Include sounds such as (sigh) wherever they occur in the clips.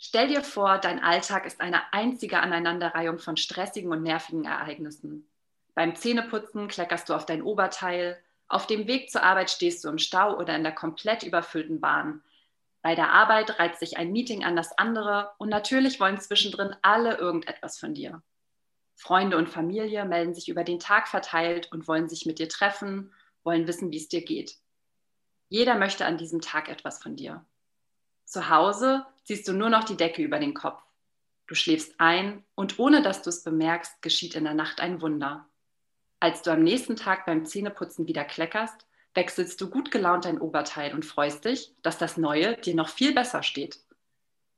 Stell dir vor, dein Alltag ist eine einzige Aneinanderreihung von stressigen und nervigen Ereignissen. Beim Zähneputzen kleckerst du auf dein Oberteil, auf dem Weg zur Arbeit stehst du im Stau oder in der komplett überfüllten Bahn. Bei der Arbeit reizt sich ein Meeting an das andere und natürlich wollen zwischendrin alle irgendetwas von dir. Freunde und Familie melden sich über den Tag verteilt und wollen sich mit dir treffen, wollen wissen, wie es dir geht. Jeder möchte an diesem Tag etwas von dir. Zu Hause ziehst du nur noch die Decke über den Kopf. Du schläfst ein und ohne dass du es bemerkst, geschieht in der Nacht ein Wunder. Als du am nächsten Tag beim Zähneputzen wieder kleckerst, wechselst du gut gelaunt dein Oberteil und freust dich, dass das Neue dir noch viel besser steht.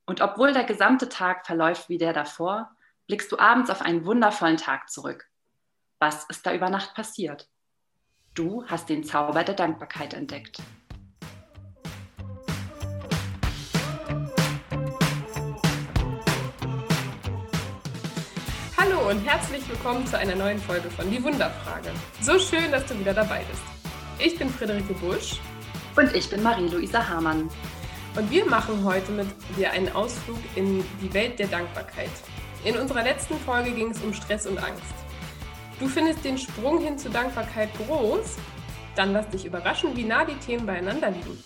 Und obwohl der gesamte Tag verläuft wie der davor, blickst du abends auf einen wundervollen Tag zurück. Was ist da über Nacht passiert? Du hast den Zauber der Dankbarkeit entdeckt. Und herzlich willkommen zu einer neuen Folge von Die Wunderfrage. So schön, dass du wieder dabei bist. Ich bin Friederike Busch. Und ich bin Marie-Louisa Hamann. Und wir machen heute mit dir einen Ausflug in die Welt der Dankbarkeit. In unserer letzten Folge ging es um Stress und Angst. Du findest den Sprung hin zur Dankbarkeit groß? Dann lass dich überraschen, wie nah die Themen beieinander liegen.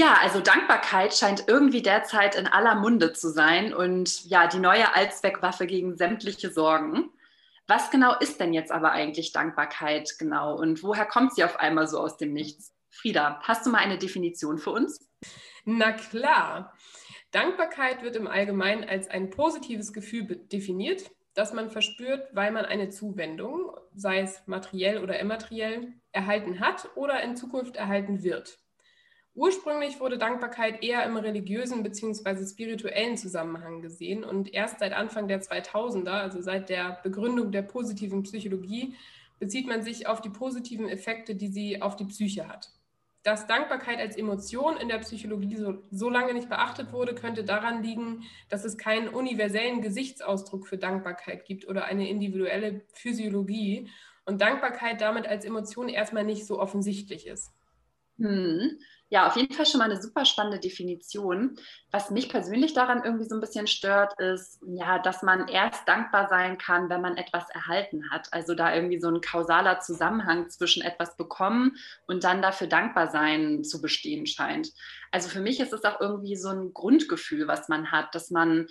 Ja, also Dankbarkeit scheint irgendwie derzeit in aller Munde zu sein und ja, die neue Allzweckwaffe gegen sämtliche Sorgen. Was genau ist denn jetzt aber eigentlich Dankbarkeit genau und woher kommt sie auf einmal so aus dem Nichts? Frieda, hast du mal eine Definition für uns? Na klar. Dankbarkeit wird im Allgemeinen als ein positives Gefühl definiert, das man verspürt, weil man eine Zuwendung, sei es materiell oder immateriell, erhalten hat oder in Zukunft erhalten wird. Ursprünglich wurde Dankbarkeit eher im religiösen bzw. spirituellen Zusammenhang gesehen und erst seit Anfang der 2000er, also seit der Begründung der positiven Psychologie, bezieht man sich auf die positiven Effekte, die sie auf die Psyche hat. Dass Dankbarkeit als Emotion in der Psychologie so, so, lange nicht beachtet wurde, könnte daran liegen, dass es keinen universellen Gesichtsausdruck für Dankbarkeit gibt oder eine individuelle Physiologie und Dankbarkeit damit als Emotion erstmal nicht so offensichtlich ist. Hm. Ja, auf jeden Fall schon mal eine super spannende Definition. Was mich persönlich daran irgendwie so ein bisschen stört, ist, ja, dass man erst dankbar sein kann, wenn man etwas erhalten hat. Also da irgendwie so ein kausaler Zusammenhang zwischen etwas bekommen und dann dafür dankbar sein zu bestehen scheint. Also für mich ist es auch irgendwie so ein Grundgefühl, was man hat, dass man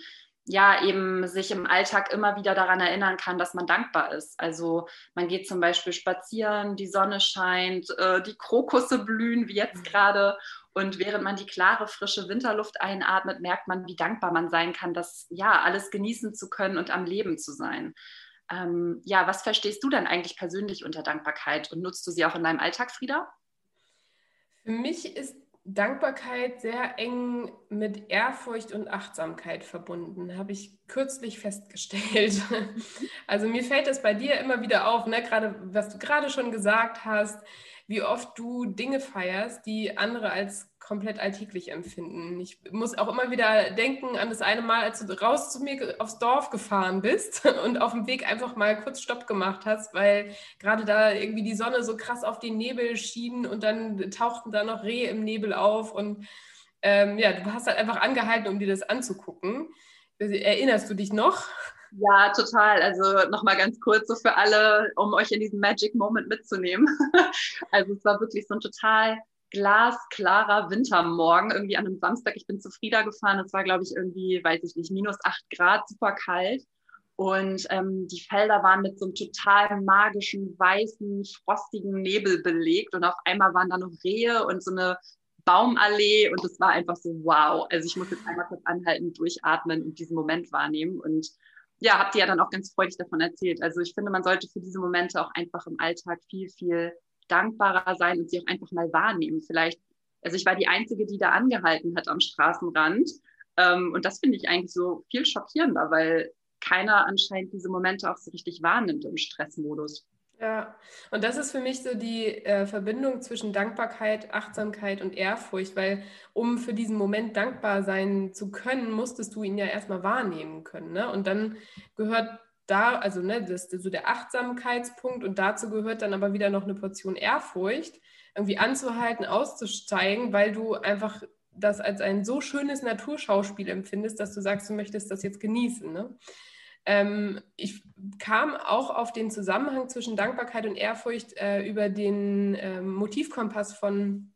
ja eben sich im Alltag immer wieder daran erinnern kann, dass man dankbar ist. Also man geht zum Beispiel spazieren, die Sonne scheint, äh, die Krokusse blühen wie jetzt mhm. gerade. Und während man die klare, frische Winterluft einatmet, merkt man, wie dankbar man sein kann, das ja alles genießen zu können und am Leben zu sein. Ähm, ja, was verstehst du denn eigentlich persönlich unter Dankbarkeit und nutzt du sie auch in deinem Alltag, Frieda? Für mich ist Dankbarkeit sehr eng mit Ehrfurcht und Achtsamkeit verbunden, habe ich kürzlich festgestellt. (laughs) Also mir fällt es bei dir immer wieder auf, ne? gerade was du gerade schon gesagt hast, wie oft du Dinge feierst, die andere als komplett alltäglich empfinden. Ich muss auch immer wieder denken an das eine Mal, als du raus zu mir aufs Dorf gefahren bist (laughs) und auf dem Weg einfach mal kurz Stopp gemacht hast, weil gerade da irgendwie die Sonne so krass auf den Nebel schien und dann tauchten da noch Rehe im Nebel auf und ähm, ja, du hast halt einfach angehalten, um dir das anzugucken. Erinnerst du dich noch? Ja, total. Also nochmal ganz kurz so für alle, um euch in diesen Magic Moment mitzunehmen. (laughs) Also es war wirklich so ein total glasklarer Wintermorgen, irgendwie an einem Samstag. Ich bin zu Frieda gefahren. Es war, glaube ich, irgendwie, weiß ich nicht, minus acht Grad, super kalt. Und ähm, die Felder waren mit so einem total magischen, weißen, frostigen Nebel belegt. Und auf einmal waren da noch Rehe und so eine Baumallee. Und es war einfach so, wow. Also ich muss jetzt einmal kurz anhalten, durchatmen und diesen Moment wahrnehmen. Und ja, habt ihr ja dann auch ganz freudig davon erzählt. Also ich finde, man sollte für diese Momente auch einfach im Alltag viel, viel dankbarer sein und sie auch einfach mal wahrnehmen. Vielleicht, also ich war die Einzige, die da angehalten hat am Straßenrand. Ähm, und das finde ich eigentlich so viel schockierender, weil keiner anscheinend diese Momente auch so richtig wahrnimmt im Stressmodus. Ja, und das ist für mich so die äh, Verbindung zwischen Dankbarkeit, Achtsamkeit und Ehrfurcht, weil um für diesen Moment dankbar sein zu können, musstest du ihn ja erstmal wahrnehmen können. Ne? Und dann gehört da, also ne, das ist so der Achtsamkeitspunkt und dazu gehört dann aber wieder noch eine Portion Ehrfurcht, irgendwie anzuhalten, auszusteigen, weil du einfach das als ein so schönes Naturschauspiel empfindest, dass du sagst, du möchtest das jetzt genießen. Ne? Ähm, ich kam auch auf den Zusammenhang zwischen Dankbarkeit und Ehrfurcht äh, über den äh, Motivkompass von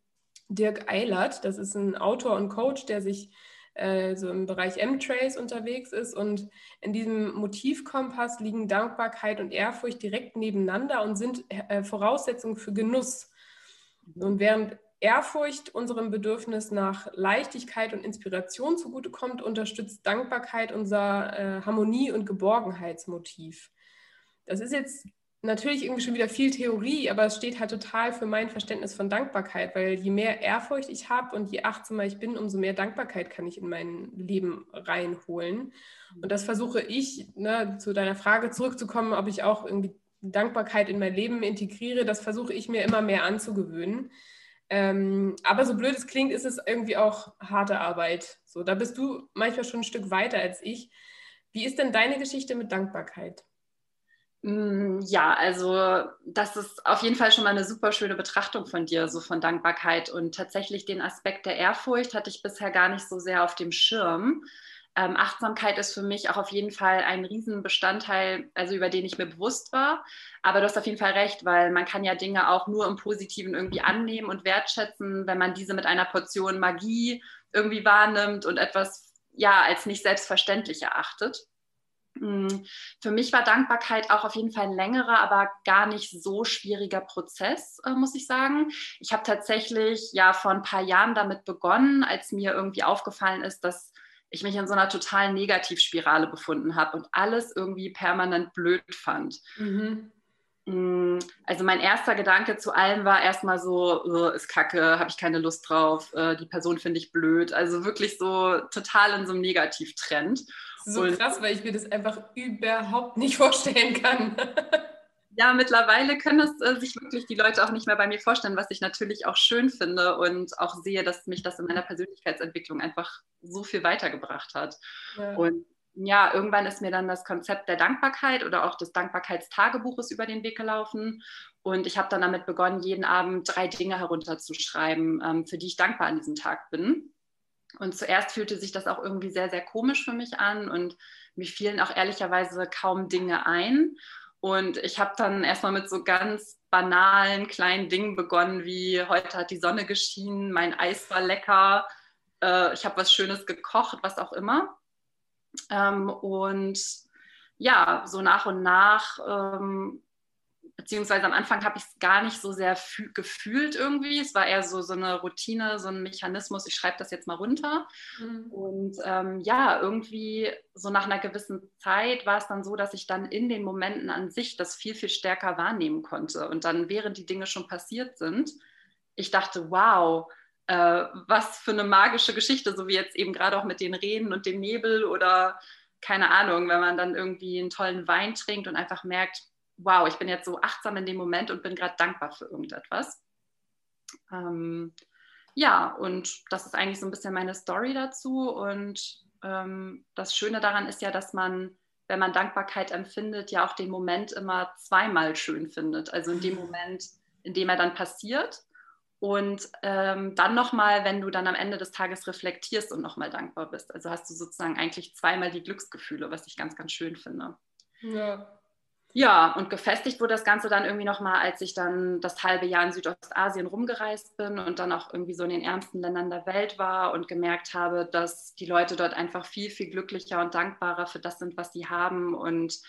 Dirk Eilert. Das ist ein Autor und Coach, der sich äh, so im Bereich M-Trace unterwegs ist. Und in diesem Motivkompass liegen Dankbarkeit und Ehrfurcht direkt nebeneinander und sind äh, Voraussetzungen für Genuss. Und während Ehrfurcht unserem Bedürfnis nach Leichtigkeit und Inspiration zugutekommt, unterstützt Dankbarkeit unser äh, Harmonie- und Geborgenheitsmotiv. Das ist jetzt natürlich irgendwie schon wieder viel Theorie, aber es steht halt total für mein Verständnis von Dankbarkeit, weil je mehr Ehrfurcht ich habe und je achtsamer ich bin, umso mehr Dankbarkeit kann ich in mein Leben reinholen. Und das versuche ich, ne, zu deiner Frage zurückzukommen, ob ich auch irgendwie Dankbarkeit in mein Leben integriere, das versuche ich mir immer mehr anzugewöhnen. Ähm, aber so blöd es klingt, ist es irgendwie auch harte Arbeit. So, da bist du manchmal schon ein Stück weiter als ich. Wie ist denn deine Geschichte mit Dankbarkeit? Mm, ja, also das ist auf jeden Fall schon mal eine super schöne Betrachtung von dir, so von Dankbarkeit. Und tatsächlich den Aspekt der Ehrfurcht hatte ich bisher gar nicht so sehr auf dem Schirm. Ähm, Achtsamkeit ist für mich auch auf jeden Fall ein Riesenbestandteil, also über den ich mir bewusst war. Aber du hast auf jeden Fall recht, weil man kann ja Dinge auch nur im Positiven irgendwie annehmen und wertschätzen, wenn man diese mit einer Portion Magie irgendwie wahrnimmt und etwas ja als nicht selbstverständlich erachtet. Hm, für mich war Dankbarkeit auch auf jeden Fall ein längerer, aber gar nicht so schwieriger Prozess, äh, muss ich sagen. Ich habe tatsächlich ja vor ein paar Jahren damit begonnen, als mir irgendwie aufgefallen ist, dass ich mich in so einer totalen Negativspirale befunden habe und alles irgendwie permanent blöd fand. Mhm. Hm, also mein erster Gedanke zu allem war erstmal so, oh, ist kacke, habe ich keine Lust drauf, äh, die Person finde ich blöd. Also wirklich so total in so einem Negativtrend so und krass, weil ich mir das einfach überhaupt nicht (laughs) vorstellen kann. ja, mittlerweile können es äh, sich wirklich die Leute auch nicht mehr bei mir vorstellen, was ich natürlich auch schön finde und auch sehe, dass mich das in meiner Persönlichkeitsentwicklung einfach so viel weitergebracht hat. Ja. Und ja, irgendwann ist mir dann das Konzept der Dankbarkeit oder auch des Dankbarkeitstagebuches über den Weg gelaufen. Und ich habe dann damit begonnen, jeden Abend drei Dinge herunterzuschreiben, ähm, für die ich dankbar an diesem Tag bin. Und zuerst fühlte sich das auch irgendwie sehr, sehr komisch für mich an und mir fielen auch ehrlicherweise kaum Dinge ein. Und ich habe dann erstmal mit so ganz banalen kleinen Dingen begonnen, wie heute hat die Sonne geschienen, mein Eis war lecker, äh, ich habe was Schönes gekocht, was auch immer. Ähm, und ja, so nach und nach ähm, beziehungsweise am Anfang habe ich es gar nicht so sehr gefühlt irgendwie. Es war eher so, so eine Routine, so ein Mechanismus, ich schreibe das jetzt mal runter. Mhm. Und ähm, ja, irgendwie so nach einer gewissen Zeit war es dann so, dass ich dann in den Momenten an sich das viel, viel stärker wahrnehmen konnte. Und dann, während die Dinge schon passiert sind, ich dachte, wow, äh, was für eine magische Geschichte, so wie jetzt eben gerade auch mit den Rehen und dem Nebel oder keine Ahnung, wenn man dann irgendwie einen tollen Wein trinkt und einfach merkt, wow, ich bin jetzt so achtsam in dem Moment und bin gerade dankbar für irgendetwas. Ähm, ja, und das ist eigentlich so ein bisschen meine Story dazu. Und ähm, das Schöne daran ist ja, dass man, wenn man Dankbarkeit empfindet, ja auch den Moment immer zweimal schön findet. Also in dem Moment, in dem er dann passiert. Und ähm, dann nochmal, wenn du dann am Ende des Tages reflektierst und nochmal dankbar bist. Also hast du sozusagen eigentlich zweimal die Glücksgefühle, was ich ganz, ganz schön finde. Ja, ja, und gefestigt wurde das Ganze dann irgendwie nochmal, als ich dann das halbe Jahr in Südostasien rumgereist bin und dann auch irgendwie so in den ärmsten Ländern der Welt war und gemerkt habe, dass die Leute dort einfach viel, viel glücklicher und dankbarer für das sind, was sie haben und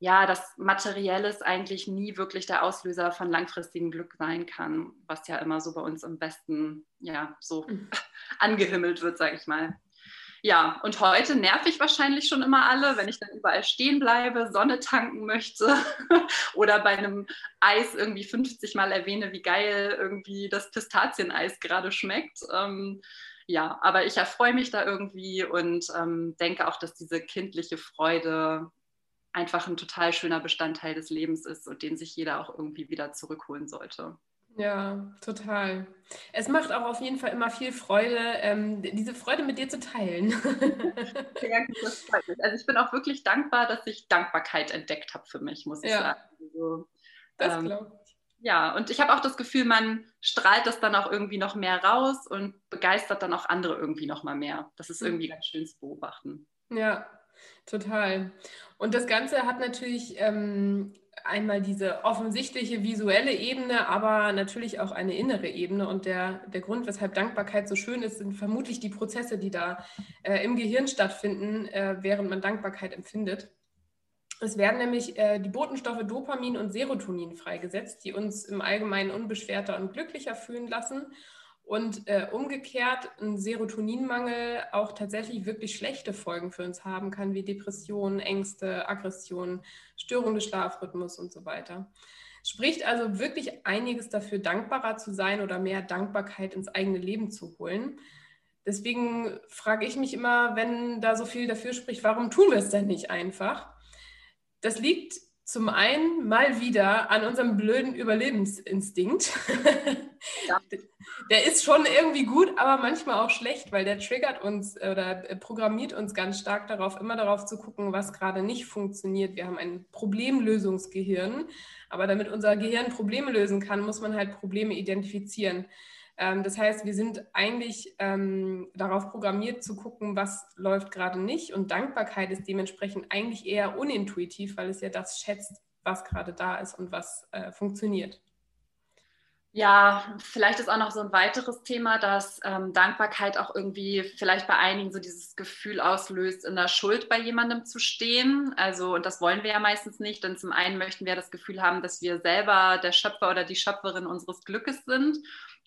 ja, das Materielles eigentlich nie wirklich der Auslöser von langfristigem Glück sein kann, was ja immer so bei uns im Westen ja so mhm. (laughs) angehimmelt wird, sage ich mal. Ja, und heute nerv ich wahrscheinlich schon immer alle, wenn ich dann überall stehen bleibe, Sonne tanken möchte (laughs) oder bei einem Eis irgendwie 50 Mal erwähne, wie geil irgendwie das Pistazieneis gerade schmeckt. Ähm, ja, aber ich erfreue mich da irgendwie und ähm, denke auch, dass diese kindliche Freude einfach ein total schöner Bestandteil des Lebens ist und den sich jeder auch irgendwie wieder zurückholen sollte. Ja, total. Es macht auch auf jeden Fall immer viel Freude, ähm, diese Freude mit dir zu teilen. (laughs) ja, das freut mich. Also ich bin auch wirklich dankbar, dass ich Dankbarkeit entdeckt habe für mich, muss ich ja, sagen. Also, das ähm, glaube ich. Ja, und ich habe auch das Gefühl, man strahlt das dann auch irgendwie noch mehr raus und begeistert dann auch andere irgendwie noch mal mehr. Das ist irgendwie ganz schön zu beobachten. Ja, total. Und das Ganze hat natürlich ähm, einmal diese offensichtliche visuelle Ebene, aber natürlich auch eine innere Ebene. Und der, der Grund, weshalb Dankbarkeit so schön ist, sind vermutlich die Prozesse, die da äh, im Gehirn stattfinden, äh, während man Dankbarkeit empfindet. Es werden nämlich äh, die Botenstoffe Dopamin und Serotonin freigesetzt, die uns im Allgemeinen unbeschwerter und glücklicher fühlen lassen und äh, umgekehrt ein Serotoninmangel auch tatsächlich wirklich schlechte Folgen für uns haben kann, wie Depressionen, Ängste, Aggressionen, Störung des Schlafrhythmus und so weiter. Spricht also wirklich einiges dafür, dankbarer zu sein oder mehr Dankbarkeit ins eigene Leben zu holen. Deswegen frage ich mich immer, wenn da so viel dafür spricht, warum tun wir es denn nicht einfach? Das liegt zum einen mal wieder an unserem blöden Überlebensinstinkt. Ja. (laughs) Der ist schon irgendwie gut, aber manchmal auch schlecht, weil der triggert uns oder programmiert uns ganz stark darauf, immer darauf zu gucken, was gerade nicht funktioniert. Wir haben ein Problemlösungsgehirn, aber damit unser Gehirn Probleme lösen kann, muss man halt Probleme identifizieren. Ähm, das heißt, wir sind eigentlich ähm, darauf programmiert zu gucken, was läuft gerade nicht. Und Dankbarkeit ist dementsprechend eigentlich eher unintuitiv, weil es ja das schätzt, was gerade da ist und was äh, funktioniert. Ja, vielleicht ist auch noch so ein weiteres Thema, dass ähm, Dankbarkeit auch irgendwie vielleicht bei einigen so dieses Gefühl auslöst, in der Schuld bei jemandem zu stehen. Also, und das wollen wir ja meistens nicht, denn zum einen möchten wir das Gefühl haben, dass wir selber der Schöpfer oder die Schöpferin unseres Glückes sind.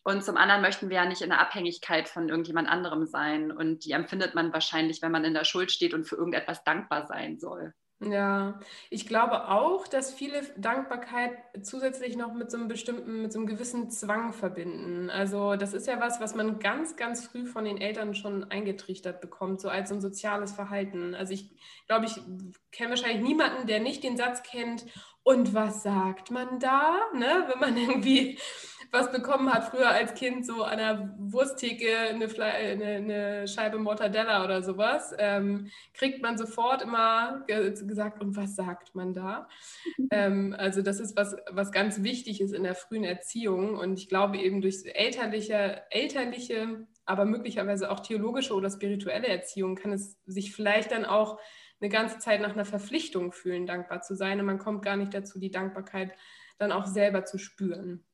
Und zum anderen möchten wir ja nicht in der Abhängigkeit von irgendjemand anderem sein. Und die empfindet man wahrscheinlich, wenn man in der Schuld steht und für irgendetwas dankbar sein soll. Ja, ich glaube auch, dass viele Dankbarkeit zusätzlich noch mit so einem bestimmten, mit so einem gewissen Zwang verbinden. Also das ist ja was, was man ganz, ganz früh von den Eltern schon eingetrichtert bekommt, so als ein soziales Verhalten. Also ich glaube, ich kenne wahrscheinlich niemanden, der nicht den Satz kennt, und was sagt man da, ne? wenn man (laughs) irgendwie was bekommen hat, früher als Kind, so an der Wursttheke eine, eine, eine Scheibe Mortadella oder sowas, ähm, kriegt man sofort immer gesagt, und was sagt man da? (laughs) ähm, also das ist was, was ganz wichtig ist in der frühen Erziehung und ich glaube eben durch elterliche, elterliche, aber möglicherweise auch theologische oder spirituelle Erziehung kann es sich vielleicht dann auch eine ganze Zeit nach einer Verpflichtung fühlen, dankbar zu sein. Und man kommt gar nicht dazu, die Dankbarkeit dann auch selber zu spüren.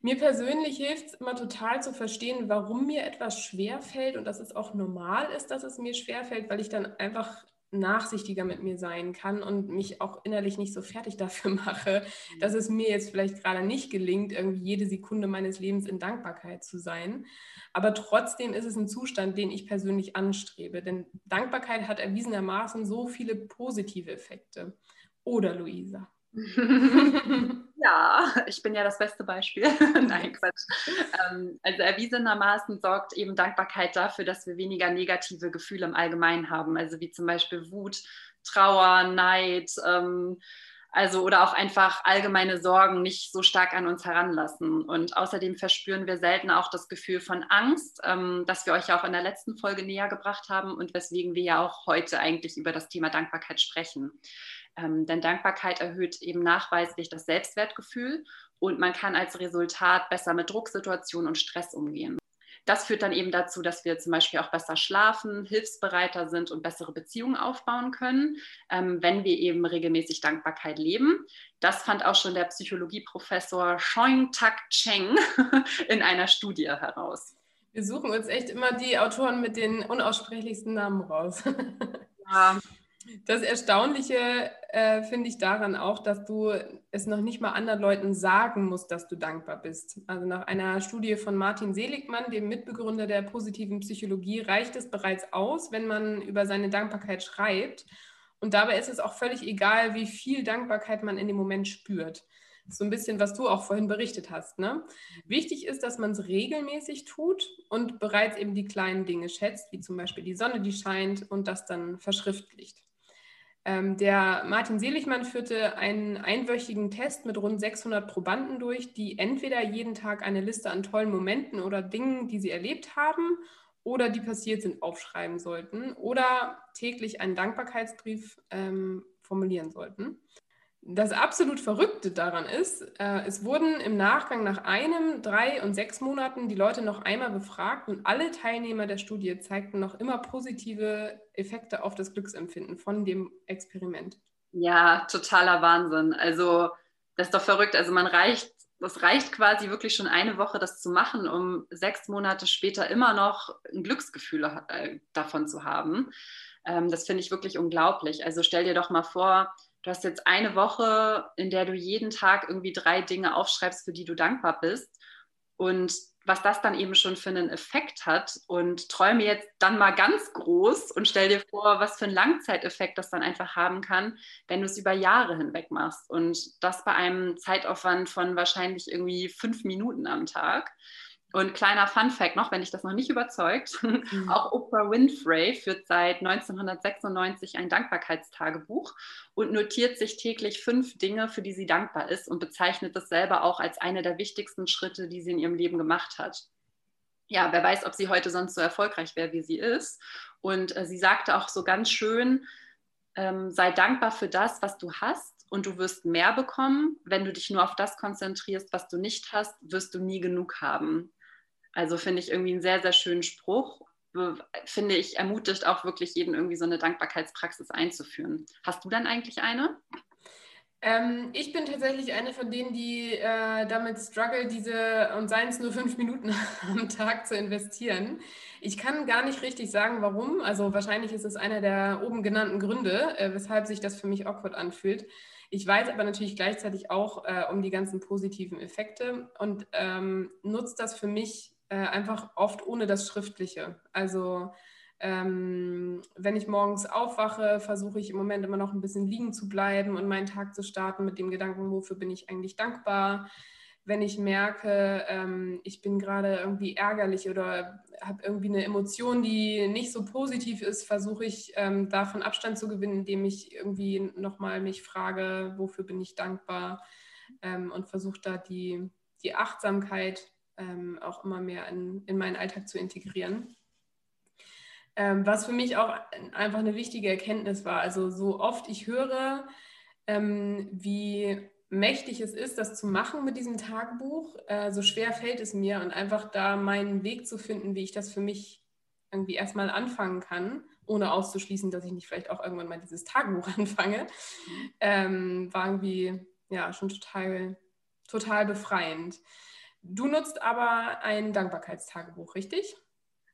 Mir persönlich hilft es immer total zu verstehen, warum mir etwas schwer fällt und dass es auch normal ist, dass es mir schwer fällt, weil ich dann einfach nachsichtiger mit mir sein kann und mich auch innerlich nicht so fertig (laughs) dafür mache, dass es mir jetzt vielleicht gerade nicht gelingt, irgendwie jede Sekunde meines Lebens in Dankbarkeit zu sein. Aber trotzdem ist es ein Zustand, den ich persönlich anstrebe. Denn Dankbarkeit hat erwiesenermaßen so viele positive Effekte. Oder Luisa? (laughs) ja, (laughs) ich bin ja das beste Beispiel. (laughs) Nein, Quatsch. Ähm, also erwiesenermaßen sorgt eben Dankbarkeit dafür, dass wir weniger negative Gefühle im Allgemeinen haben. Also wie zum Beispiel Wut, Trauer, Neid, ähm, also oder auch einfach allgemeine Sorgen nicht so stark an uns heranlassen. Und außerdem verspüren wir selten auch das Gefühl von Angst, ähm, das wir euch ja auch in der letzten Folge näher gebracht haben und weswegen wir ja auch heute eigentlich über das Thema Dankbarkeit sprechen. Ähm, denn Dankbarkeit erhöht eben nachweislich das Selbstwertgefühl und man kann als Resultat besser mit Drucksituationen und Stress umgehen. Das führt dann eben dazu, dass wir zum Beispiel auch besser schlafen, hilfsbereiter sind und bessere Beziehungen aufbauen können, ähm, wenn wir eben regelmäßig Dankbarkeit leben. Das fand auch schon der Psychologieprofessor Shoing Tak Cheng (laughs) in einer Studie heraus. Wir suchen uns echt immer die Autoren mit den unaussprechlichsten Namen raus. ja, das Erstaunliche äh, finde ich daran auch, dass du es noch nicht mal anderen Leuten sagen musst, dass du dankbar bist. Also nach einer Studie von Martin Seligmann, dem Mitbegründer der positiven Psychologie, reicht es bereits aus, wenn man über seine Dankbarkeit schreibt. Und dabei ist es auch völlig egal, wie viel Dankbarkeit man in dem Moment spürt. So ein bisschen, was du auch vorhin berichtet hast. Ne? Wichtig ist, dass man es regelmäßig tut und bereits eben die kleinen Dinge schätzt, wie zum Beispiel die Sonne, die scheint und das dann verschriftlicht. Ähm, der Martin Seligmann führte einen einwöchigen Test mit rund 600 Probanden durch, die entweder jeden Tag eine Liste an tollen Momenten oder Dingen, die sie erlebt haben oder die passiert sind, aufschreiben sollten oder täglich einen Dankbarkeitsbrief ähm, formulieren sollten. Das absolut Verrückte daran ist, äh, es wurden im Nachgang nach einem, drei und sechs Monaten die Leute noch einmal befragt und alle Teilnehmer der Studie zeigten noch immer positive Effekte auf das Glücksempfinden von dem Experiment. Ja, totaler Wahnsinn. Also das ist doch verrückt. Also man reicht, das reicht quasi wirklich schon eine Woche, das zu machen, um sechs Monate später immer noch ein Glücksgefühl äh, davon zu haben. Ähm, das finde ich wirklich unglaublich. Also stell dir doch mal vor, du hast jetzt eine Woche, in der du jeden Tag irgendwie drei Dinge aufschreibst, für die du dankbar bist. Und was das dann eben schon für einen Effekt hat und träume jetzt dann mal ganz groß und stell dir vor, was für einen Langzeiteffekt das dann einfach haben kann, wenn du es über Jahre hinweg machst und das bei einem Zeitaufwand von wahrscheinlich irgendwie fünf Minuten am Tag. Und kleiner Fun Fact noch, wenn dich das noch nicht überzeugt, mhm. (laughs) auch Oprah Winfrey führt seit 1996 ein Dankbarkeitstagebuch und notiert sich täglich fünf Dinge, für die sie dankbar ist und bezeichnet das selber auch als eine der wichtigsten Schritte, die sie in ihrem Leben gemacht hat. Ja, wer weiß, ob sie heute sonst so erfolgreich wäre, wie sie ist. Und äh, sie sagte auch so ganz schön, ähm, sei dankbar für das, was du hast und du wirst mehr bekommen. Wenn du dich nur auf das konzentrierst, was du nicht hast, wirst du nie genug haben. Also finde ich irgendwie einen sehr, sehr schönen Spruch. Finde ich, ermutigt auch wirklich jeden irgendwie so eine Dankbarkeitspraxis einzuführen. Hast du dann eigentlich eine? Ähm, ich bin tatsächlich eine von denen, die äh, damit struggle, diese und seien es nur fünf Minuten (laughs) am Tag zu investieren. Ich kann gar nicht richtig sagen, warum. Also wahrscheinlich ist es einer der oben genannten Gründe, äh, weshalb sich das für mich awkward anfühlt. Ich weiß aber natürlich gleichzeitig auch äh, um die ganzen positiven Effekte und ähm, nutze das für mich äh, einfach oft ohne das Schriftliche. Also ähm, wenn ich morgens aufwache, versuche ich im Moment immer noch ein bisschen liegen zu bleiben und meinen Tag zu starten mit dem Gedanken, wofür bin ich eigentlich dankbar. Wenn ich merke, ähm, ich bin gerade irgendwie ärgerlich oder habe irgendwie eine Emotion, die nicht so positiv ist, versuche ich ähm, davon Abstand zu gewinnen, indem ich irgendwie nochmal mich frage, wofür bin ich dankbar ähm, und versuche da die, die Achtsamkeit ähm, auch immer mehr in, in meinen Alltag zu integrieren. Ähm, was für mich auch einfach eine wichtige Erkenntnis war. Also so oft ich höre, ähm, wie mächtig es ist, das zu machen mit diesem Tagebuch, äh, so schwer fällt es mir und einfach da meinen Weg zu finden, wie ich das für mich irgendwie erstmal anfangen kann, ohne auszuschließen, dass ich nicht vielleicht auch irgendwann mal dieses Tagebuch (laughs) anfange, ähm, war irgendwie ja schon total, total befreiend. Du nutzt aber ein Dankbarkeitstagebuch, richtig?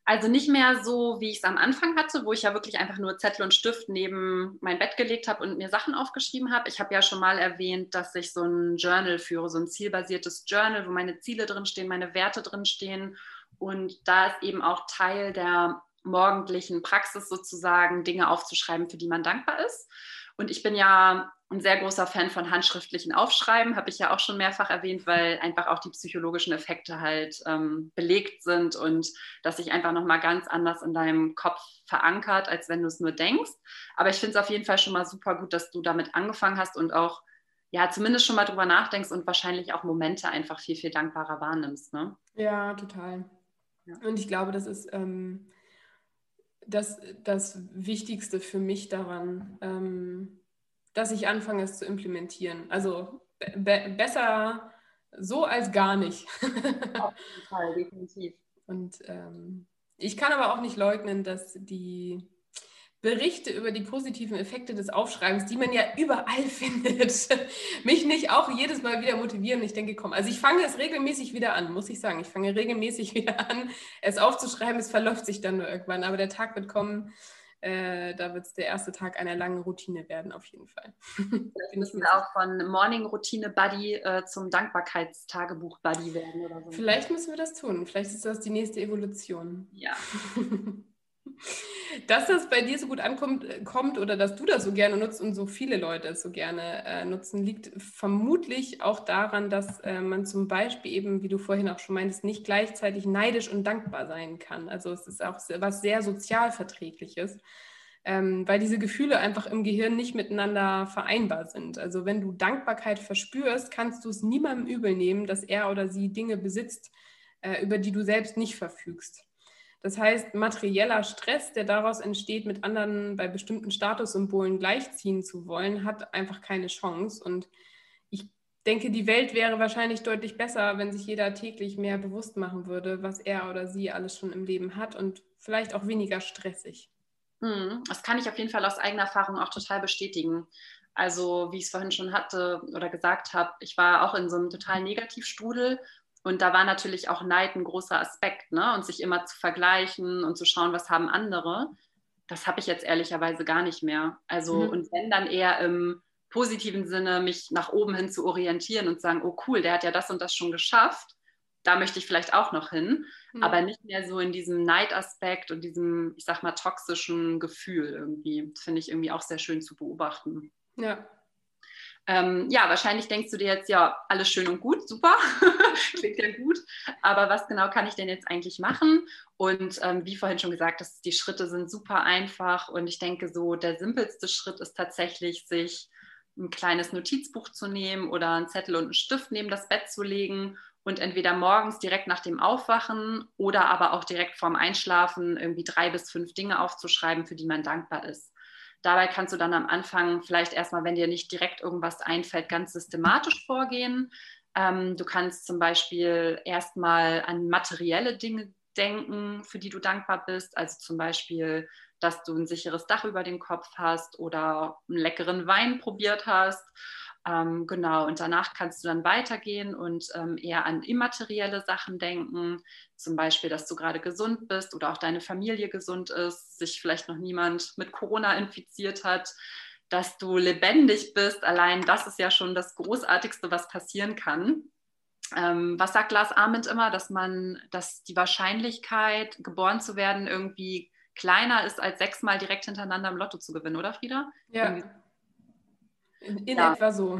Also nicht mehr so, wie ich es am Anfang hatte, wo ich ja wirklich einfach nur Zettel und Stift neben mein Bett gelegt habe und mir Sachen aufgeschrieben habe. Ich habe ja schon mal erwähnt, dass ich so ein Journal führe, so ein zielbasiertes Journal, wo meine Ziele drinstehen, meine Werte drinstehen. Und da ist eben auch Teil der morgendlichen Praxis sozusagen, Dinge aufzuschreiben, für die man dankbar ist. Und ich bin ja ein sehr großer Fan von handschriftlichen Aufschreiben, habe ich ja auch schon mehrfach erwähnt, weil einfach auch die psychologischen Effekte halt ähm, belegt sind und das sich einfach nochmal ganz anders in deinem Kopf verankert, als wenn du es nur denkst. Aber ich finde es auf jeden Fall schon mal super gut, dass du damit angefangen hast und auch ja zumindest schon mal drüber nachdenkst und wahrscheinlich auch Momente einfach viel, viel dankbarer wahrnimmst. Ne? Ja, total. Ja. Und ich glaube, das ist ähm, das, das Wichtigste für mich daran. Ähm, dass ich anfange, es zu implementieren. Also be besser so als gar nicht. (laughs) Auf jeden Fall, definitiv. Und ähm, ich kann aber auch nicht leugnen, dass die Berichte über die positiven Effekte des Aufschreibens, die man ja überall (laughs) findet, mich nicht auch jedes Mal wieder motivieren. Ich denke, komm, also ich fange es regelmäßig wieder an, muss ich sagen. Ich fange regelmäßig (laughs) wieder an, es aufzuschreiben. Es verläuft sich dann nur irgendwann, aber der Tag wird kommen, äh, da wird es der erste Tag einer langen Routine werden, auf jeden Fall. (laughs) Vielleicht müssen wir auch von Morning-Routine-Buddy äh, zum Dankbarkeitstagebuch-Buddy werden oder so. Vielleicht müssen wir das tun. Vielleicht ist das die nächste Evolution. Ja. Dass das bei dir so gut ankommt äh, kommt oder dass du das so gerne nutzt und so viele Leute es so gerne äh, nutzen, liegt vermutlich auch daran, dass äh, man zum Beispiel eben, wie du vorhin auch schon meintest, nicht gleichzeitig neidisch und dankbar sein kann. Also es ist auch was sehr sozialverträgliches. ähm, weil diese Gefühle einfach im Gehirn nicht miteinander vereinbar sind. Also wenn du Dankbarkeit verspürst, kannst du es niemandem übel nehmen, dass er oder sie Dinge besitzt, äh, über die du selbst nicht verfügst. Das heißt, materieller Stress, der daraus entsteht, mit anderen bei bestimmten Statussymbolen gleichziehen zu wollen, hat einfach keine Chance. Und ich denke, die Welt wäre wahrscheinlich deutlich besser, wenn sich jeder täglich mehr bewusst machen würde, was er oder sie alles schon im Leben hat und vielleicht auch weniger stressig. Hm, das kann ich auf jeden Fall aus eigener Erfahrung auch total bestätigen. Also, wie ich es vorhin schon hatte oder gesagt habe, ich war auch in so einem totalen Negativstrudel und da war natürlich auch Neid ein großer Aspekt, ne? Und sich immer zu vergleichen und zu schauen, was haben andere. Das habe ich jetzt ehrlicherweise gar nicht mehr. Also, mhm. und wenn dann eher im positiven Sinne, mich nach oben hin zu orientieren und sagen, oh cool, der hat ja das und das schon geschafft. Da möchte ich vielleicht auch noch hin, mhm. aber nicht mehr so in diesem Neidaspekt und diesem, ich sag mal, toxischen Gefühl irgendwie. Das finde ich irgendwie auch sehr schön zu beobachten. Ja, ähm, ja, wahrscheinlich denkst du dir jetzt, ja, alles schön und gut, super, (laughs) klingt ja gut, aber was genau kann ich denn jetzt eigentlich machen? Und ähm, wie vorhin schon gesagt, das, die Schritte sind super einfach und ich denke so, der simpelste Schritt ist tatsächlich, sich ein kleines Notizbuch zu nehmen oder einen Zettel und einen Stift neben das Bett zu legen und entweder morgens direkt nach dem Aufwachen oder aber auch direkt vorm Einschlafen irgendwie drei bis fünf Dinge aufzuschreiben, für die man dankbar ist. Dabei kannst du dann am Anfang vielleicht erstmal, wenn dir nicht direkt irgendwas einfällt, ganz systematisch vorgehen. Ähm, du kannst zum Beispiel erstmal an materielle Dinge denken, für die du dankbar bist. Also zum Beispiel, dass du ein sicheres Dach über dem Kopf hast oder einen leckeren Wein probiert hast ähm, genau, und danach kannst du dann weitergehen und ähm, eher an immaterielle Sachen denken, zum Beispiel, dass du gerade gesund bist oder auch deine Familie gesund ist, sich vielleicht noch niemand mit Corona infiziert hat, dass du lebendig bist. Allein das ist ja schon das Großartigste, was passieren kann. Ähm, was sagt Lars Arment immer, dass man, dass die Wahrscheinlichkeit, geboren zu werden, irgendwie kleiner ist, als sechsmal direkt hintereinander im Lotto zu gewinnen, oder Frieda? Ja. Irgendwie in, ja. etwa so.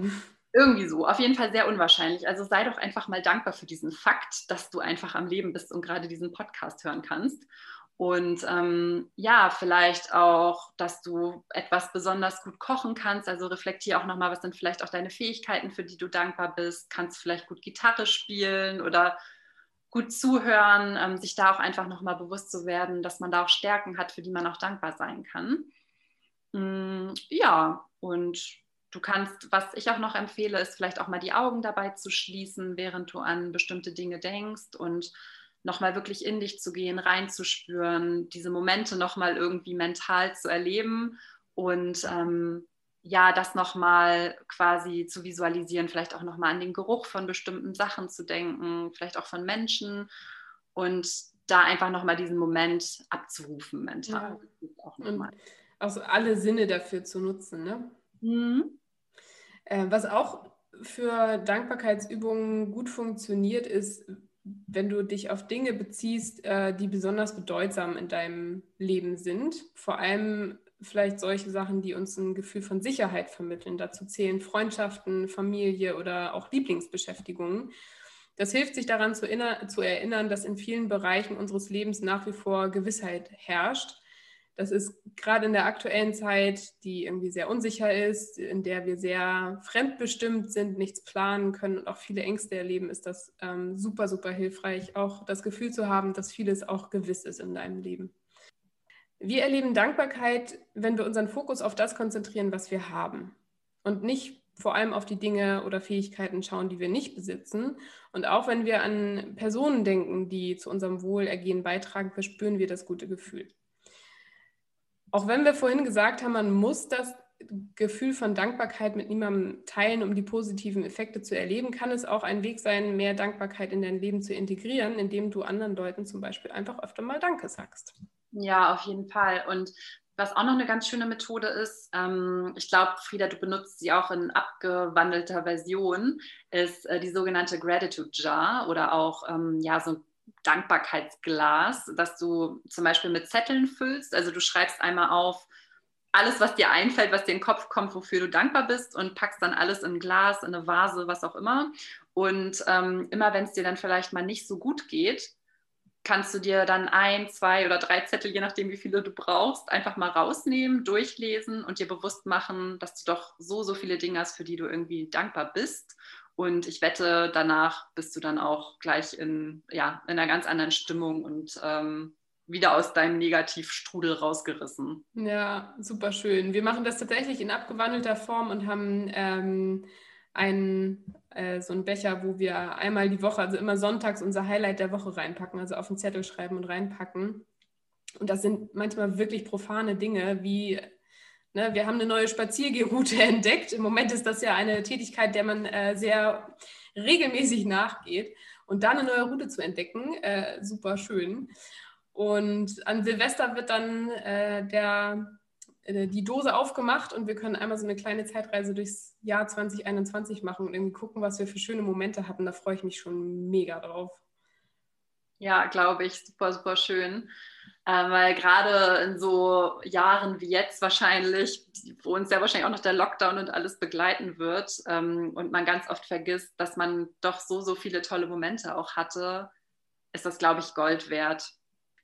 Irgendwie so, auf jeden Fall sehr unwahrscheinlich. Also sei doch einfach mal dankbar für diesen Fakt, dass du einfach am Leben bist und gerade diesen Podcast hören kannst. Und ähm, ja, vielleicht auch, dass du etwas besonders gut kochen kannst. Also reflektiere auch nochmal, was sind vielleicht auch deine Fähigkeiten, für die du dankbar bist. Kannst du vielleicht gut Gitarre spielen oder gut zuhören, ähm, sich da auch einfach nochmal bewusst zu werden, dass man da auch Stärken hat, für die man auch dankbar sein kann. Mm, ja, und Du kannst, was ich auch noch empfehle, ist vielleicht auch mal die Augen dabei zu schließen, während du an bestimmte Dinge denkst und nochmal wirklich in dich zu gehen, reinzuspüren, diese Momente nochmal irgendwie mental zu erleben und ähm, ja, das nochmal quasi zu visualisieren, vielleicht auch nochmal an den Geruch von bestimmten Sachen zu denken, vielleicht auch von Menschen und da einfach nochmal diesen Moment abzurufen mental. Ja. Also alle Sinne dafür zu nutzen, ne? Mhm. Äh, was auch für Dankbarkeitsübungen gut funktioniert, ist, wenn du dich auf Dinge beziehst, äh, die besonders bedeutsam in deinem Leben sind. Vor allem vielleicht solche Sachen, die uns ein Gefühl von Sicherheit vermitteln. Dazu zählen Freundschaften, Familie oder auch Lieblingsbeschäftigungen. Das hilft sich daran zu, erinnern, dass in vielen Bereichen unseres Lebens nach wie vor Gewissheit herrscht das ist gerade in der aktuellen Zeit, die irgendwie sehr unsicher ist, in der wir sehr fremdbestimmt sind, nichts planen können und auch viele Ängste erleben, ist das ähm, super, super hilfreich, auch das Gefühl zu haben, dass vieles auch gewiss ist in deinem Leben. Wir erleben Dankbarkeit, wenn wir unseren Fokus auf das konzentrieren, was wir haben und nicht vor allem auf die Dinge oder Fähigkeiten schauen, die wir nicht besitzen. Und auch wenn wir an Personen denken, die zu unserem Wohlergehen beitragen, verspüren wir das gute Gefühl auch wenn wir vorhin gesagt haben, man muss das Gefühl von Dankbarkeit mit niemandem teilen, um die positiven Effekte zu erleben, kann es auch ein Weg sein, mehr Dankbarkeit in dein Leben zu integrieren, indem du anderen Leuten zum Beispiel einfach öfter mal Danke sagst. Ja, auf jeden Fall. Und was auch noch eine ganz schöne Methode ist, ähm, ich glaube, Frieda, du benutzt sie auch in abgewandelter Version, ist äh, die sogenannte Gratitude Jar oder auch ähm, ja, so ein Dankbarkeitsglas, das du zum Beispiel mit Zetteln füllst. Also du schreibst einmal auf alles, was dir einfällt, was dir in den Kopf kommt, wofür du dankbar bist und packst dann alles in ein Glas, in eine Vase, was auch immer. Und ähm, immer wenn es dir dann vielleicht mal nicht so gut geht, kannst du dir dann ein, zwei oder drei Zettel, je nachdem, wie viele du brauchst, einfach mal rausnehmen, durchlesen und dir bewusst machen, dass du doch so, so viele Dinge hast, für die du irgendwie dankbar bist. Und ich wette, danach bist du dann auch gleich in, ja, in einer ganz anderen Stimmung und ähm, wieder aus deinem Negativstrudel rausgerissen. Ja, super schön. Wir machen das tatsächlich in abgewandelter Form und haben ähm, einen, äh, so einen Becher, wo wir einmal die Woche, also immer sonntags unser Highlight der Woche reinpacken, also auf den Zettel schreiben und reinpacken. Und das sind manchmal wirklich profane Dinge, wie ne, wir haben eine neue Spaziergeroute (laughs) entdeckt. Im Moment ist das ja eine Tätigkeit, der man äh, sehr regelmäßig nachgeht. Und da eine neue Route zu entdecken, äh, super schön. Und an Silvester wird dann äh, der, äh, die Dose aufgemacht und wir können einmal so eine kleine Zeitreise durchs Jahr 2021 machen und irgendwie gucken, was wir für schöne Momente hatten. Da freue ich mich schon mega drauf. Ja, glaube ich, super, super schön. Äh, weil gerade in so Jahren wie jetzt wahrscheinlich, wo uns ja wahrscheinlich auch noch der Lockdown und alles begleiten wird ähm, und man ganz oft vergisst, dass man doch so, so viele tolle Momente auch hatte, ist das, glaube ich, Gold wert.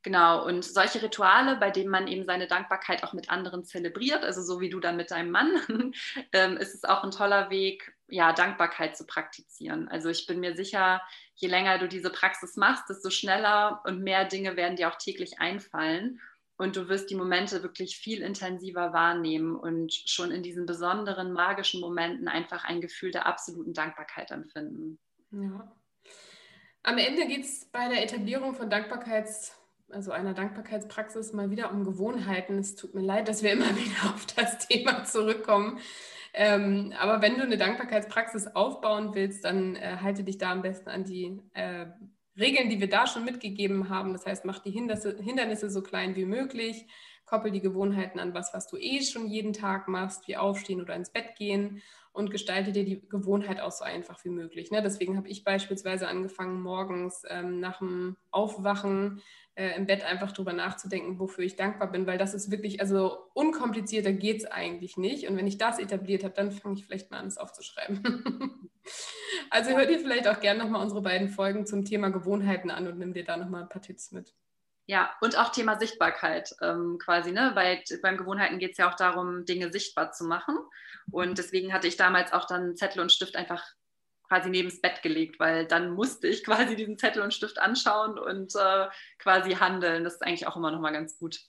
Genau, und solche Rituale, bei denen man eben seine Dankbarkeit auch mit anderen zelebriert, also so wie du dann mit deinem Mann, (laughs) ähm, ist es auch ein toller Weg, ja, Dankbarkeit zu praktizieren. Also ich bin mir sicher, je länger du diese Praxis machst, desto schneller und mehr Dinge werden dir auch täglich einfallen. Und du wirst die Momente wirklich viel intensiver wahrnehmen und schon in diesen besonderen magischen Momenten einfach ein Gefühl der absoluten Dankbarkeit empfinden. Ja. Am Ende geht es bei der Etablierung von Dankbarkeits also einer Dankbarkeitspraxis mal wieder um Gewohnheiten. Es tut mir leid, dass wir immer (laughs) wieder auf das Thema zurückkommen. Ähm, aber wenn du eine Dankbarkeitspraxis aufbauen willst, dann äh, halte dich da am besten an die äh, Regeln, die wir da schon mitgegeben haben. Das heißt, mach die Hindernisse, Hindernisse so klein wie möglich, koppel die Gewohnheiten an was, was du eh schon jeden Tag machst, wie aufstehen oder ins Bett gehen und gestalte dir die Gewohnheit auch so einfach wie möglich. Ne? Deswegen habe ich beispielsweise angefangen, morgens ähm, nach dem Aufwachen äh, im Bett einfach drüber nachzudenken, wofür ich dankbar bin, weil das ist wirklich, also unkomplizierter geht es eigentlich nicht. Und wenn ich das etabliert habe, dann fange ich vielleicht mal an, es aufzuschreiben. (laughs) also hör dir vielleicht auch gerne nochmal unsere beiden Folgen zum Thema Gewohnheiten an und nimm dir da nochmal ein paar Tipps mit. Ja, und auch Thema Sichtbarkeit ähm, quasi. Ne? Bei, beim Gewohnheiten geht es ja auch darum, Dinge sichtbar zu machen. Und deswegen hatte ich damals auch dann Zettel und Stift einfach quasi neben das Bett gelegt, weil dann musste ich quasi diesen Zettel und Stift anschauen und äh, quasi handeln. Das ist eigentlich auch immer noch mal ganz gut.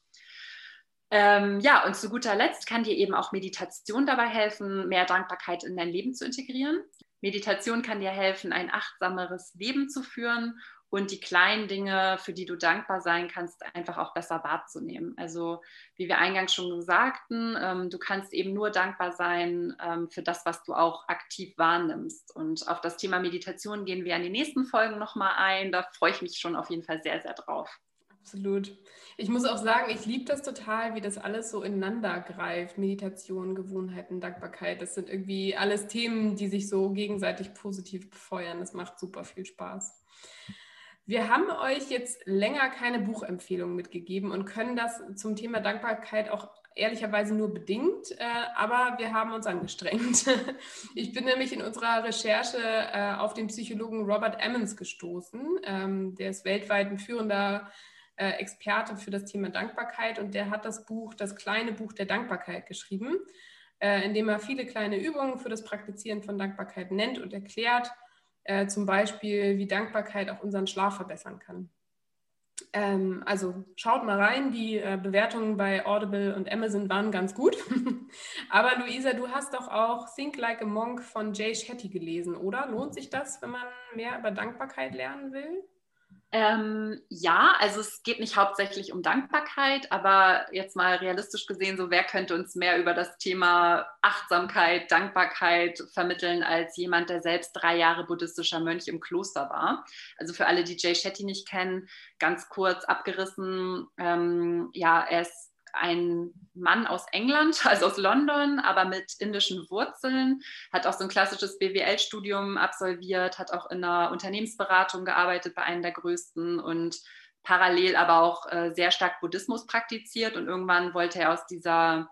Ähm, ja, und zu guter Letzt kann dir eben auch Meditation dabei helfen, mehr Dankbarkeit in dein Leben zu integrieren. Meditation kann dir helfen, ein achtsameres Leben zu führen und die kleinen Dinge, für die du dankbar sein kannst, einfach auch besser wahrzunehmen. Also wie wir eingangs schon sagten, ähm, du kannst eben nur dankbar sein ähm, für das, was du auch aktiv wahrnimmst. Und auf das Thema Meditation gehen wir in den nächsten Folgen nochmal ein. Da freue ich mich schon auf jeden Fall sehr, sehr drauf. Absolut. Ich muss auch sagen, ich liebe das total, wie das alles so ineinander greift. Meditation, Gewohnheiten, Dankbarkeit. Das sind irgendwie alles Themen, die sich so gegenseitig positiv befeuern. Das macht super viel Spaß. Wir haben euch jetzt länger keine Buchempfehlung mitgegeben und können das zum Thema Dankbarkeit auch ehrlicherweise nur bedingt, äh, aber wir haben uns angestrengt. (laughs) Ich bin nämlich in unserer Recherche äh, auf den Psychologen Robert Emmons gestoßen. Ähm, der ist weltweit ein führender äh, Experte für das Thema Dankbarkeit und der hat das Buch, das kleine Buch der Dankbarkeit geschrieben, äh, in dem er viele kleine Übungen für das Praktizieren von Dankbarkeit nennt und erklärt, äh, zum Beispiel, wie Dankbarkeit auch unseren Schlaf verbessern kann. Ähm, also schaut mal rein, die äh, Bewertungen bei Audible und Amazon waren ganz gut. (laughs) Aber Luisa, du hast doch auch Think Like a Monk von Jay Shetty gelesen, oder? Lohnt sich das, wenn man mehr über Dankbarkeit lernen will? Ähm, ja, also es geht nicht hauptsächlich um Dankbarkeit, aber jetzt mal realistisch gesehen, so wer könnte uns mehr über das Thema Achtsamkeit, Dankbarkeit vermitteln als jemand, der selbst drei Jahre buddhistischer Mönch im Kloster war. Also für alle, die Jay Shetty nicht kennen, ganz kurz abgerissen, ähm, ja, er ist ein Mann aus England, (laughs) also aus London, aber mit indischen Wurzeln, hat auch so ein klassisches BWL-Studium absolviert, hat auch in einer Unternehmensberatung gearbeitet bei einem der größten und parallel aber auch äh, sehr stark Buddhismus praktiziert. Und irgendwann wollte er aus dieser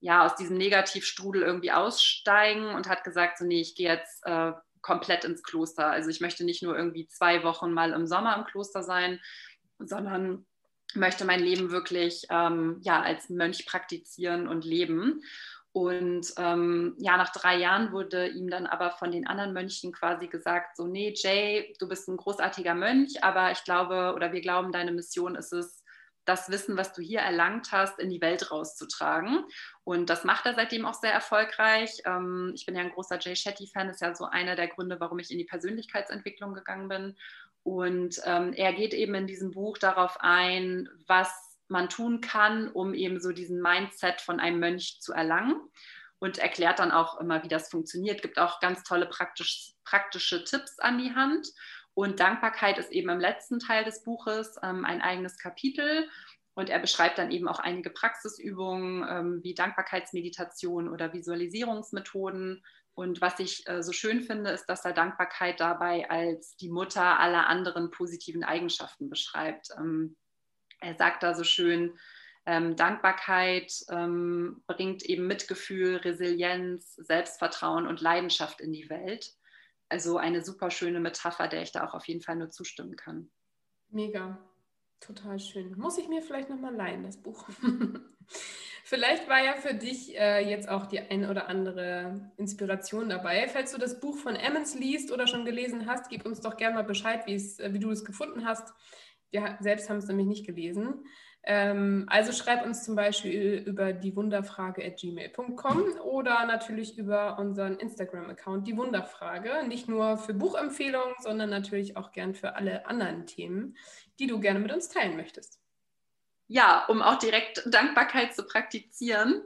ja aus diesem Negativstrudel irgendwie aussteigen und hat gesagt so nee ich gehe jetzt äh, komplett ins Kloster. Also ich möchte nicht nur irgendwie zwei Wochen mal im Sommer im Kloster sein sondern möchte mein Leben wirklich ähm, ja, als Mönch praktizieren und leben. Und ähm, ja, nach drei Jahren wurde ihm dann aber von den anderen Mönchen quasi gesagt, so, nee, Jay, du bist ein großartiger Mönch, aber ich glaube oder wir glauben, deine Mission ist es, das Wissen, was du hier erlangt hast, in die Welt rauszutragen. Und das macht er seitdem auch sehr erfolgreich. Ähm, ich bin ja ein großer Jay Shetty-Fan, ist ja so einer der Gründe, warum ich in die Persönlichkeitsentwicklung gegangen bin. Und ähm, er geht eben in diesem Buch darauf ein, was man tun kann, um eben so diesen Mindset von einem Mönch zu erlangen und erklärt dann auch immer, wie das funktioniert, gibt auch ganz tolle praktisch, praktische Tipps an die Hand. Und Dankbarkeit ist eben im letzten Teil des Buches ähm, ein eigenes Kapitel. Und er beschreibt dann eben auch einige Praxisübungen ähm, wie Dankbarkeitsmeditation oder Visualisierungsmethoden. Und was ich äh, so schön finde, ist, dass er Dankbarkeit dabei als die Mutter aller anderen positiven Eigenschaften beschreibt. Ähm, er sagt da so schön, ähm, Dankbarkeit ähm, bringt eben Mitgefühl, Resilienz, Selbstvertrauen und Leidenschaft in die Welt. Also eine super schöne Metapher, der ich da auch auf jeden Fall nur zustimmen kann. Mega, total schön. Muss ich mir vielleicht nochmal leihen, das Buch? (laughs) vielleicht war ja für dich äh, jetzt auch die ein oder andere Inspiration dabei. Falls du das Buch von Emmons liest oder schon gelesen hast, gib uns doch gerne mal Bescheid, äh, wie du es gefunden hast. Wir selbst haben es nämlich nicht gelesen. Ähm, also schreib uns zum Beispiel über die Wunderfrage at gmail.com oder natürlich über unseren Instagram-Account die Wunderfrage. Nicht nur für Buchempfehlungen, sondern natürlich auch gern für alle anderen Themen, die du gerne mit uns teilen möchtest. Ja, um auch direkt Dankbarkeit zu praktizieren,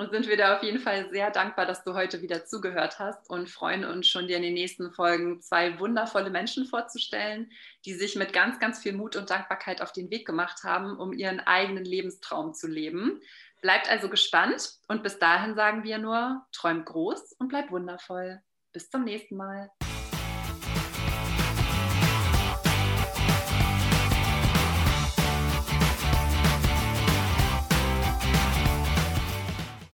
und sind wir da auf jeden Fall sehr dankbar, dass du heute wieder zugehört hast und freuen uns schon, dir in den nächsten Folgen zwei wundervolle Menschen vorzustellen, die sich mit ganz, ganz viel Mut und Dankbarkeit auf den Weg gemacht haben, um ihren eigenen Lebenstraum zu leben. Bleibt also gespannt und bis dahin sagen wir nur, träumt groß und bleibt wundervoll. Bis zum nächsten Mal.